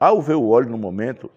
ao ver o óleo no momento,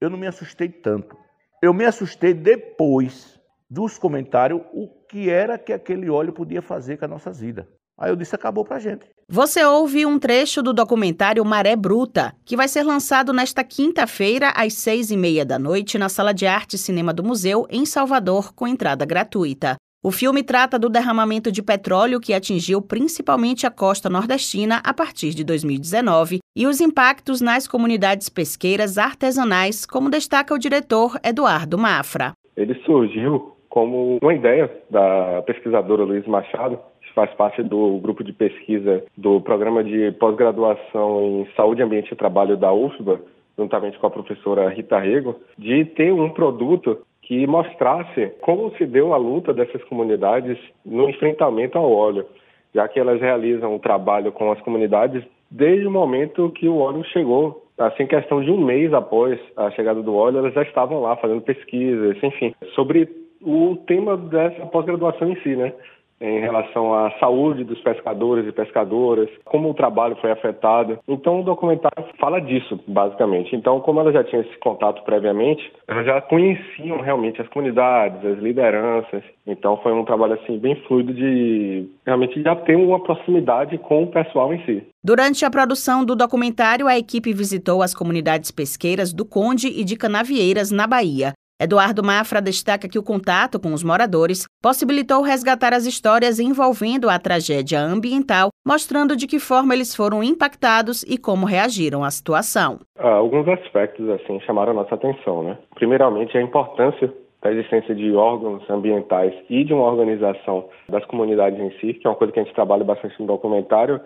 eu não me assustei tanto. Eu me assustei depois dos comentários o que era que aquele óleo podia fazer com as nossas vidas. Aí eu disse, acabou pra gente. Você ouve um trecho do documentário Maré Bruta, que vai ser lançado nesta quinta-feira, às seis e meia da noite, na Sala de Arte e Cinema do Museu, em Salvador, com entrada gratuita. O filme trata do derramamento de petróleo que atingiu principalmente a costa nordestina a partir de 2019 e os impactos nas comunidades pesqueiras artesanais, como destaca o diretor Eduardo Mafra. Ele surgiu como uma ideia da pesquisadora Luiz Machado, que faz parte do grupo de pesquisa do programa de pós-graduação em Saúde, Ambiente e Trabalho da UFBA, juntamente com a professora Rita Rego, de ter um produto que mostrasse como se deu a luta dessas comunidades no enfrentamento ao óleo, já que elas realizam um trabalho com as comunidades desde o momento que o óleo chegou. Assim, questão de um mês após a chegada do óleo, elas já estavam lá fazendo pesquisas, enfim, sobre o tema dessa pós-graduação em si, né? Em relação à saúde dos pescadores e pescadoras, como o trabalho foi afetado. Então, o documentário fala disso, basicamente. Então, como ela já tinha esse contato previamente, elas já conheciam realmente as comunidades, as lideranças. Então, foi um trabalho assim bem fluido de realmente já ter uma proximidade com o pessoal em si. Durante a produção do documentário, a equipe visitou as comunidades pesqueiras do Conde e de Canavieiras, na Bahia. Eduardo Mafra destaca que o contato com os moradores possibilitou resgatar as histórias envolvendo a tragédia ambiental, mostrando de que forma eles foram impactados e como reagiram à situação. Ah, alguns aspectos assim chamaram a nossa atenção, né? Primeiramente, a importância da existência de órgãos ambientais e de uma organização das comunidades em si, que é uma coisa que a gente trabalha bastante no documentário,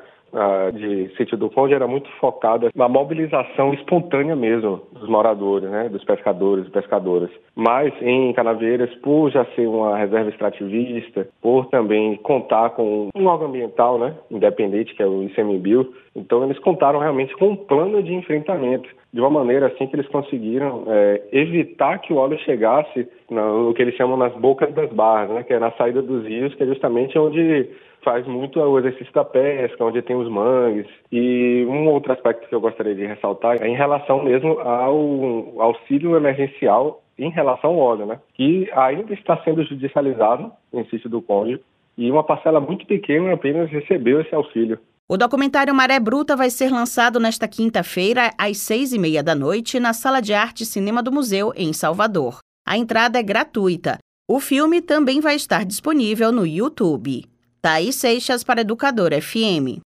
de Sítio do Conde era muito focada na mobilização espontânea mesmo dos moradores, né, dos pescadores e pescadoras. Mas em Canaveiras, por já ser uma reserva extrativista, por também contar com um órgão ambiental né, independente, que é o ICMBio, então eles contaram realmente com um plano de enfrentamento, de uma maneira assim que eles conseguiram é, evitar que o óleo chegasse no, no que eles chamam nas bocas das barras, né, que é na saída dos rios, que é justamente onde faz muito o exercício da pesca, onde tem os mangues. E um outro aspecto que eu gostaria de ressaltar é em relação mesmo ao auxílio emergencial em relação ao óleo, né? Que ainda está sendo judicializado em sítio do Conde e uma parcela muito pequena apenas recebeu esse auxílio. O documentário Maré Bruta vai ser lançado nesta quinta-feira, às seis e meia da noite, na Sala de Arte e Cinema do Museu, em Salvador. A entrada é gratuita. O filme também vai estar disponível no YouTube. Thaís Seixas para Educador FM.